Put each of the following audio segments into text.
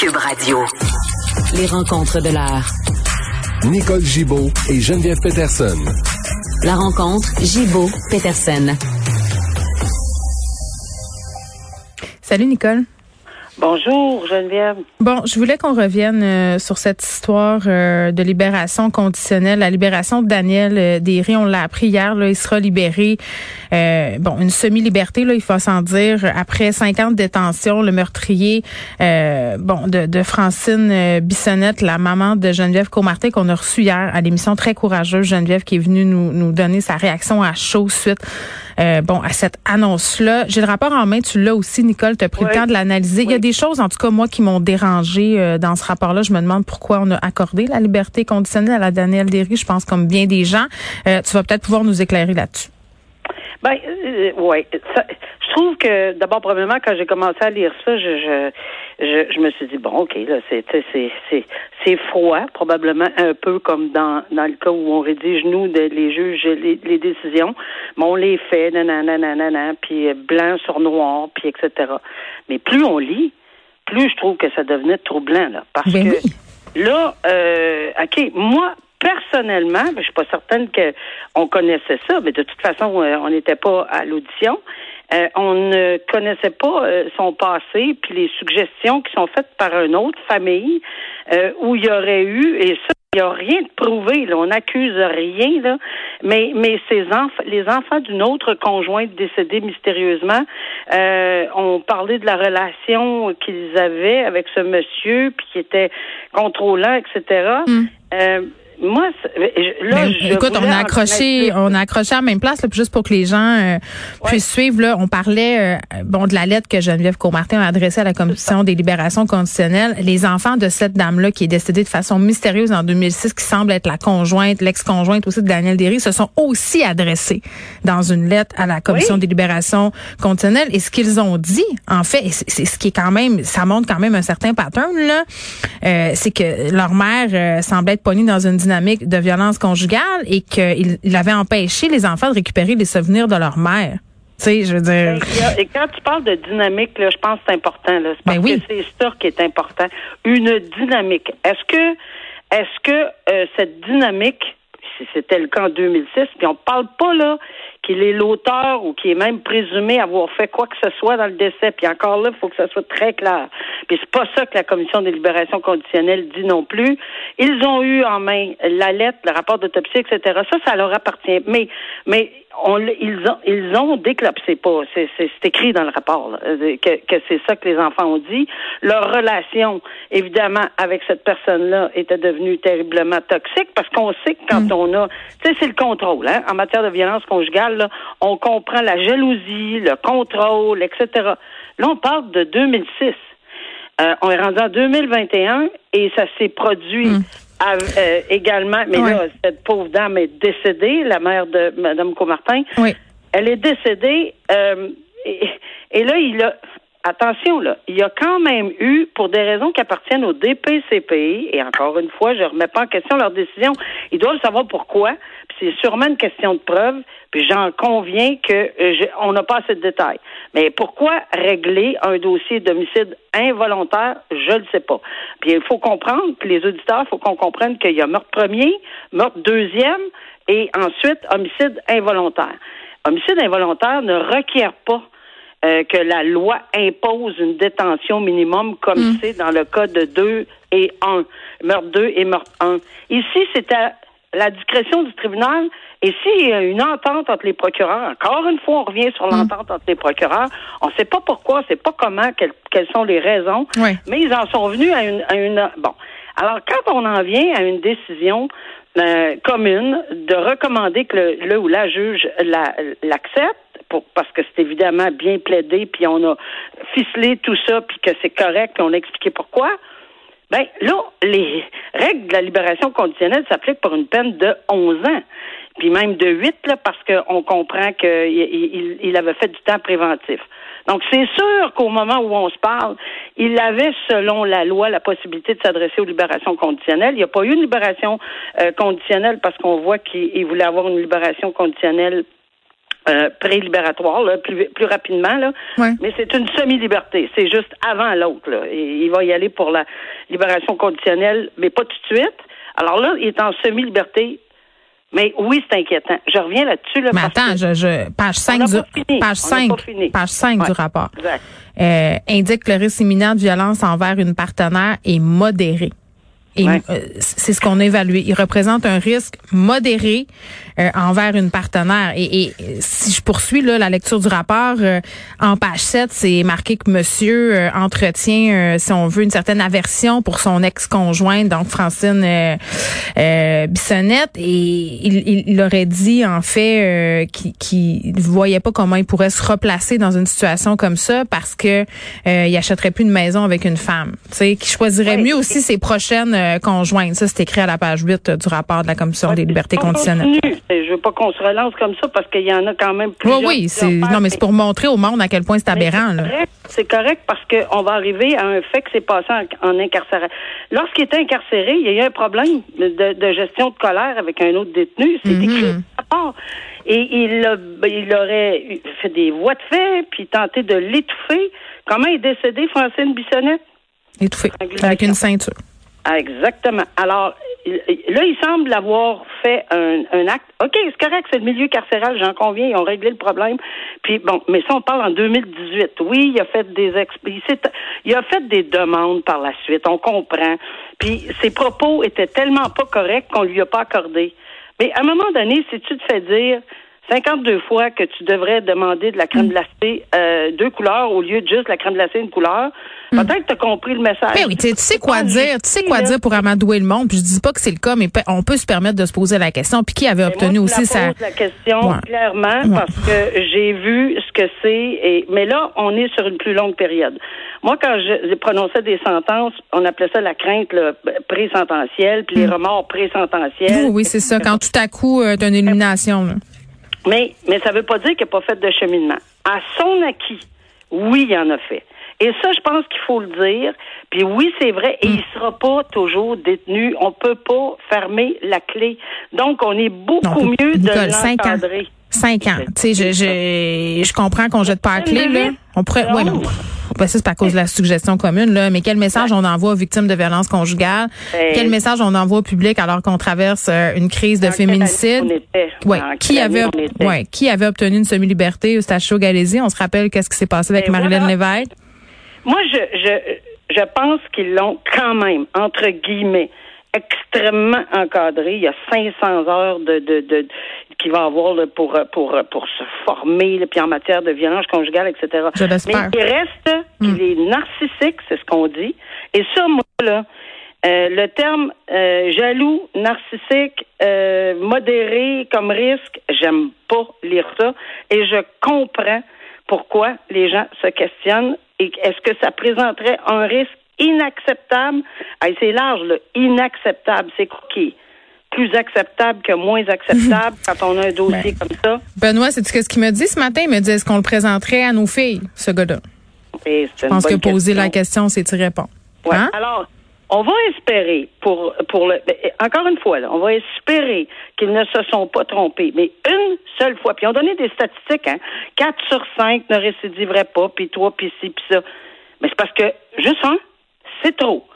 Cube Radio. Les rencontres de l'art. Nicole Gibaud et Geneviève Peterson. La rencontre Gibaud-Peterson. Salut Nicole. Bonjour Geneviève. Bon, je voulais qu'on revienne euh, sur cette histoire euh, de libération conditionnelle, la libération de Daniel euh, Derry. On l'a appris hier, là, il sera libéré. bon, une semi-liberté, là, il faut s'en dire. Après 50 détentions, le meurtrier, bon, de, Francine Bissonnette, la maman de Geneviève Comartin qu'on a reçu hier à l'émission très courageuse, Geneviève qui est venue nous, nous donner sa réaction à chaud suite, bon, à cette annonce-là. J'ai le rapport en main, tu l'as aussi, Nicole, tu as pris le temps de l'analyser. Il y a des choses, en tout cas, moi, qui m'ont dérangé euh, dans ce rapport-là. Je me demande pourquoi on a accordé la liberté conditionnelle à la Danielle Derry. Je pense comme bien des gens. Euh, tu vas peut-être pouvoir nous éclairer là-dessus. Ben, euh, ouais. Je trouve que, d'abord, premièrement, quand j'ai commencé à lire ça, je, je, je, me suis dit, bon, OK, là, c'est, c'est, c'est, c'est froid, probablement un peu comme dans, dans le cas où on rédige, nous, de, les juges, les, les décisions, mais on les fait, nanana, nanana, puis blanc sur noir, puis etc. Mais plus on lit, plus je trouve que ça devenait troublant, là. Parce ben que là, euh, OK, moi, personnellement, je suis pas certaine qu'on connaissait ça, mais de toute façon, euh, on n'était pas à l'audition. Euh, on ne connaissait pas son passé, puis les suggestions qui sont faites par une autre famille où il y aurait eu, et ça, il n'y a rien de prouvé, là. on n'accuse rien, là. mais, mais ces enfants, les enfants d'une autre conjointe décédée mystérieusement euh, ont parlé de la relation qu'ils avaient avec ce monsieur, puis qui était contrôlant, etc moi, là, écoute, on a accroché, on a accroché à la même place, là, juste pour que les gens euh, puissent suivre. Là, on parlait, euh, bon, de la lettre que Geneviève Comartin a adressée à la commission des libérations conditionnelles. Les enfants de cette dame-là, qui est décédée de façon mystérieuse en 2006, qui semble être la conjointe, l'ex-conjointe aussi de Daniel Derry, se sont aussi adressés dans une lettre à la commission des libérations conditionnelles. Et ce qu'ils ont dit, en fait, c'est ce qui est quand même, ça montre quand même un certain pattern là, euh, c'est que leur mère semblait être pognée dans une dynamique de violence conjugale et qu'il il avait empêché les enfants de récupérer les souvenirs de leur mère. Tu sais, je veux dire. Et quand tu parles de dynamique, là, je pense que c'est important. Là. Parce ben que c'est ça qui est important. Une dynamique. Est-ce que, est-ce que euh, cette dynamique, si c'était le cas en 2006, puis on parle pas là qu'il est l'auteur ou qui est même présumé avoir fait quoi que ce soit dans le décès. Puis encore là, il faut que ça soit très clair. Puis c'est pas ça que la commission des libérations conditionnelles dit non plus. Ils ont eu en main la lettre, le rapport d'autopsie, etc. Ça, ça leur appartient. Mais, mais on, ils ont, ils ont déclapsé pas. C'est, écrit dans le rapport euh, que, que c'est ça que les enfants ont dit. Leur relation, évidemment, avec cette personne-là était devenue terriblement toxique parce qu'on sait que quand mm. on a, tu sais, c'est le contrôle. Hein, en matière de violence conjugale, on comprend la jalousie, le contrôle, etc. Là, on parle de 2006. Euh, on est rendu en 2021 et ça s'est produit mm. Euh, également, mais là, cette pauvre dame est décédée, la mère de Mme Comartin. Oui. Elle est décédée. Euh, et, là, il a. Attention, là, il y a quand même eu, pour des raisons qui appartiennent au DPCPI, et encore une fois, je ne remets pas en question leur décision, ils doivent savoir pourquoi, c'est sûrement une question de preuve, puis j'en conviens que euh, on n'a pas assez de détails. Mais pourquoi régler un dossier d'homicide involontaire, je ne sais pas. Puis il faut comprendre, que les auditeurs, il faut qu'on comprenne qu'il y a meurtre premier, meurtre deuxième, et ensuite homicide involontaire. Homicide involontaire ne requiert pas euh, que la loi impose une détention minimum comme mm. c'est dans le cas de 2 et 1, meurtre 2 et meurtre 1. Ici, c'est à la discrétion du tribunal. Et s'il y a une entente entre les procureurs, encore une fois, on revient sur mm. l'entente entre les procureurs. On ne sait pas pourquoi, on ne sait pas comment, quelles, sont les raisons, mais ils en sont venus à une, à une. Bon. Alors, quand on en vient à une décision euh, commune de recommander que le, ou la juge l'accepte, parce que c'est évidemment bien plaidé, puis on a ficelé tout ça, puis que c'est correct, puis on a expliqué pourquoi. Ben là, les règles de la libération conditionnelle s'appliquent pour une peine de 11 ans, puis même de 8, là, parce qu'on comprend qu'il il, avait fait du temps préventif. Donc, c'est sûr qu'au moment où on se parle, il avait, selon la loi, la possibilité de s'adresser aux libérations conditionnelles. Il n'y a pas eu une libération euh, conditionnelle parce qu'on voit qu'il voulait avoir une libération conditionnelle euh, pré-libératoire, là, plus, plus rapidement, là. Ouais. Mais c'est une semi-liberté. C'est juste avant l'autre, là. Et il va y aller pour la libération conditionnelle, mais pas tout de suite. Alors là, il est en semi-liberté. Mais oui, c'est inquiétant. Je reviens là-dessus. Là, Mais attends, je, je, page 5 n'a du, page On n'a 5, pas fini. page 5 du rapport. Exact. euh, indique que le risque imminent de violence envers une partenaire est modéré. Et Ouais. euh, c'est ce qu'on a évalué. Il représente un risque modéré euh, envers une partenaire. Et, et si je poursuis là, la lecture du rapport, euh, en page 7, c'est marqué que monsieur euh, entretient, euh, si on veut, une certaine aversion pour son ex-conjointe, donc Francine euh, euh, Bissonnette. Et il, il, il aurait dit, en fait, euh, qu'il ne voyait pas comment il pourrait se replacer dans une situation comme ça parce que euh, il achèterait plus une maison avec une femme. Tu sais, qui choisirait Ouais. mieux aussi ses prochaines euh, conjointes. Ça, c'est écrit à la page 8 euh, du rapport de la Commission des libertés On conditionnelles. continue. Je veux pas qu'on se relance comme ça parce qu'il y en a quand même Oui, plusieurs. oui, c'est plusieurs non, mais c'est pour montrer au monde à quel point c'est aberrant. c'est correct. C'est correct parce qu'on va arriver à un fait que c'est passé en, en incarcération. Lorsqu'il était incarcéré, il y a eu un problème de, de gestion de colère avec un autre détenu. C'est Mhm. écrit à part. Et il, a- il aurait fait des voies de fait, puis tenté de l'étouffer. Comment est décédée Francine Bissonnette? Étouffé. Avec une ceinture. Ah, exactement. Alors, là, il semble avoir fait un, acte. OK, c'est correct, c'est le milieu carcéral, j'en conviens, ils ont réglé le problème. Puis bon, mais ça, on parle en 2018. Oui, il a fait des expli- il s'est- il a fait des demandes par la suite, on comprend. Puis ses propos étaient tellement pas corrects qu'on lui a pas accordé. Mais à un moment donné, si tu te fais dire 52 fois que tu devrais demander de la crème glacée euh, deux couleurs au lieu de juste la crème glacée une couleur, peut-être que tu as compris le message. Ben oui, tu sais, tu sais quoi dire, tu sais quoi dire pour amadouer le monde. Puis je dis pas que c'est le cas, mais on peut se permettre de se poser la question. Puis qui avait obtenu moi, je aussi la sa pose la question Ouais. clairement Ouais. parce que j'ai vu ce que c'est. Et mais là, on est sur une plus longue période. Moi, quand je, prononçais des sentences, on appelait ça la crainte là, pré-sententielle, puis les remords pré-sententiels. Mm. Oui, oui, c'est ça. Quand tout à coup, euh, t'as une illumination. Là. Mais, mais ça ne veut pas dire qu'il n'a pas fait de cheminement. À son acquis, oui, il en a fait. Et ça, je pense qu'il faut le dire. Puis oui, c'est vrai, et il sera pas toujours détenu. On peut pas fermer la clé. Donc, on est beaucoup Non, mieux de Nicole, l'encadrer. Cinq ans. Tu sais, je, je, je comprends qu'on jette pas la clé, là. On pourrait, ouais, mais, ben, ça, c'est à cause de la suggestion commune, là. Mais quel message on envoie aux victimes de violences conjugales? Quel message on envoie au public alors qu'on traverse euh, une crise de féminicide? Ouais. Qui avait, ouais. Qui avait obtenu une semi-liberté au Stacho Galésie? On se rappelle qu'est-ce qui s'est passé avec Ben Marilyn. Lévesque? Moi, je, je, je pense qu'ils l'ont quand même, entre guillemets, extrêmement encadré. Il y a 500 heures de, de, de qu'il va avoir là, pour, pour, pour se former, là, puis en matière de violence conjugale, etc. Je. Mais il reste qu'il est narcissique, c'est ce qu'on dit. Et ça, moi, là, euh, le terme euh, jaloux, narcissique, euh, modéré comme risque, j'aime pas lire ça. Et je comprends pourquoi les gens se questionnent et est-ce que ça présenterait un risque inacceptable? Hey, c'est large, là. Inacceptable. C'est quoi qui est plus acceptable que moins acceptable quand on a un dossier comme ça? Benoît, c'est ce qu'il me dit ce matin? Il me dit, est-ce qu'on le présenterait à nos filles, ce gars-là? C'est Je pense que poser question. la question, c'est y répondre. Ouais. Hein? Alors, on va espérer pour pour le ben, encore une fois là, on va espérer qu'ils ne se sont pas trompés, mais une seule fois. Puis on donné des statistiques, hein, 4 sur 5 ne récidiveraient pas, puis toi, puis ci, puis ça. Mais c'est parce que juste un, c'est trop.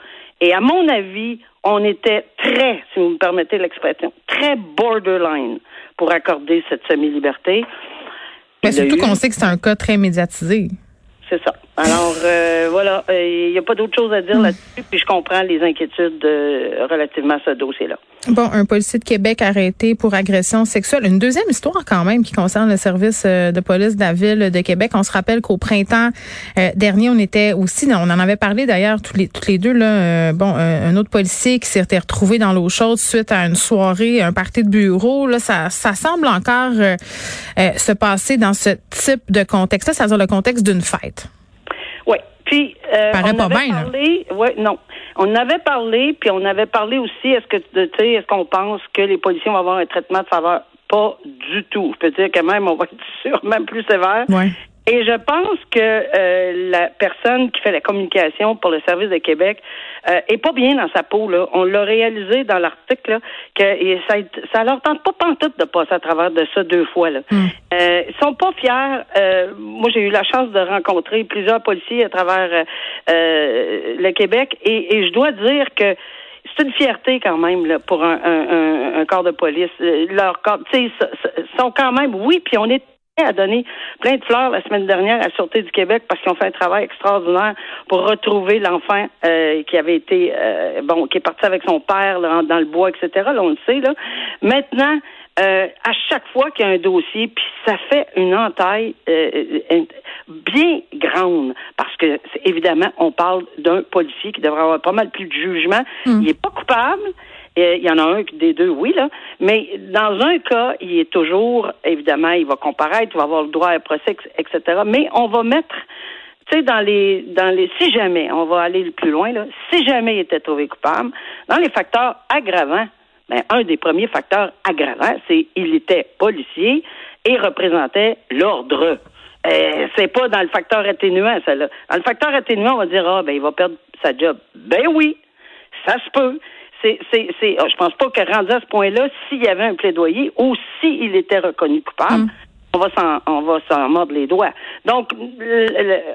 Et à mon avis, on était très, si vous me permettez l'expression, très borderline pour accorder cette semi-liberté. Mais surtout eu- qu'on sait que c'est un cas très médiatisé. c'est ça. Alors, euh, voilà, il n'y a pas d'autre chose à dire là-dessus, puis je comprends les inquiétudes euh, relativement à ce dossier-là. Bon, un policier de Québec arrêté pour agression sexuelle. Une deuxième histoire quand même qui concerne le service euh, de police de la ville de Québec. On se rappelle qu'au printemps euh, dernier, on était aussi, on en avait parlé d'ailleurs tous les toutes les deux là. euh, bon, euh, un autre policier qui s'était retrouvé dans l'eau chaude suite à une soirée, un party de bureau. Là, ça, ça semble encore euh, euh, se passer dans ce type de contexte-là, c'est-à-dire le contexte d'une fête. Puis, euh, on pas avait bien, là. parlé, ouais, non. On avait parlé, puis on avait parlé aussi, est-ce que, tu sais, est-ce qu'on pense que les policiers vont avoir un traitement de faveur? Pas du tout. Je peux dire que même, on va être sûrement plus sévère. Ouais. Et je pense que euh, la personne qui fait la communication pour le service de Québec euh, est pas bien dans sa peau. Là. On l'a réalisé dans l'article que et ça, ça leur tente pas pantoute de passer à travers de ça deux fois. Là. Hmm. Euh, ils sont pas fiers. Euh, moi, j'ai eu la chance de rencontrer plusieurs policiers à travers euh, le Québec et, et je dois dire que c'est une fierté quand même là, pour un, un, un, corps de police. Leur corps, tu sais, sont quand même, oui, puis on est à donner plein de fleurs la semaine dernière à la Sûreté du Québec parce qu'ils ont fait un travail extraordinaire pour retrouver l'enfant euh, qui avait été euh, bon qui est parti avec son père là, dans le bois, etc. Là, on le sait là. Maintenant, euh, à chaque fois qu'il y a un dossier, puis ça fait une entaille bien grande parce que évidemment on parle d'un policier qui devrait avoir pas mal plus de jugement. Hmm. Il est pas coupable. Il y en a un des deux, oui, là. Mais dans un cas, il est toujours, évidemment, il va comparaître, il va avoir le droit à un procès, etc. Mais on va mettre, tu sais, dans les, dans les, si jamais, on va aller le plus loin, là, si jamais il était trouvé coupable, dans les facteurs aggravants, ben, un des premiers facteurs aggravants, c'est il était policier et représentait l'ordre. Euh, c'est pas dans le facteur atténuant, ça là. Dans le facteur atténuant, on va dire ah ben il va perdre sa job. Ben oui, ça se peut c'est, c'est, c'est, oh, je pense pas que rendu à ce point-là, s'il y avait un plaidoyer ou s'il était reconnu coupable, mm. on va s'en, on va s'en mordre les doigts. Donc,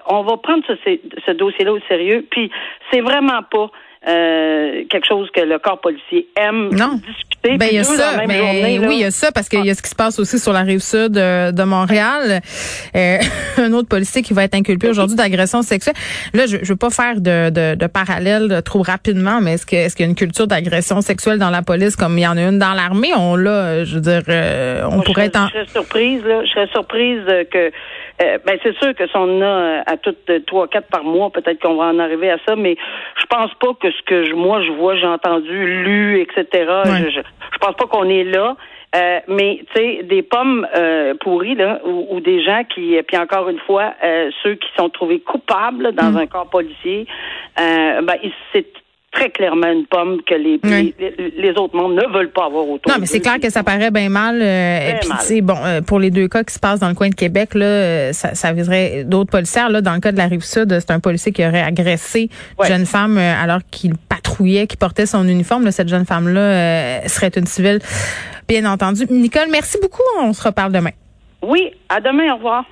on va prendre ce, ce dossier-là au sérieux. Puis, c'est vraiment pas euh, quelque chose que le corps policier aime discuter. Ben, il y a ça, mais oui, il y a ça parce qu'il y a ce qui se passe aussi sur la rive sud de, de Montréal. Euh, un autre policier qui va être inculpé aujourd'hui d'agression sexuelle. Là, je, je veux pas faire de, de, de parallèle trop rapidement, mais est-ce que est-ce qu'il y a une culture d'agression sexuelle dans la police comme il y en a une dans l'armée? On l'a, je veux dire, euh, on pourrait être. En... Je serais surprise là, je serais surprise que euh, ben c'est sûr que si on a euh, à toutes euh, trois, quatre par mois, peut-être qu'on va en arriver à ça, mais je pense pas que ce que je, moi je vois, j'ai entendu, lu, etc. Je, je, pense pas qu'on est là. mais tu sais, des pommes pourries là, ou, des gens qui, puis encore une fois, ceux qui sont trouvés coupables dans mm. un corps policier, ben c'est très clairement une pomme que les, les, autres membres ne veulent pas avoir autour. Non, mais c'est clair que ça paraît bien mal. Euh, puis, bon, euh, pour les deux cas qui se passent dans le coin de Québec, là, euh, ça, ça viserait d'autres policiers. Là, dans le cas de la rive sud, c'est un policier qui aurait agressé une jeune femme alors qu'il patrouillait, qui portait son uniforme. cette jeune femme-là serait une civile, bien entendu. Nicole, merci beaucoup. On se reparle demain. Oui, à demain. Au revoir.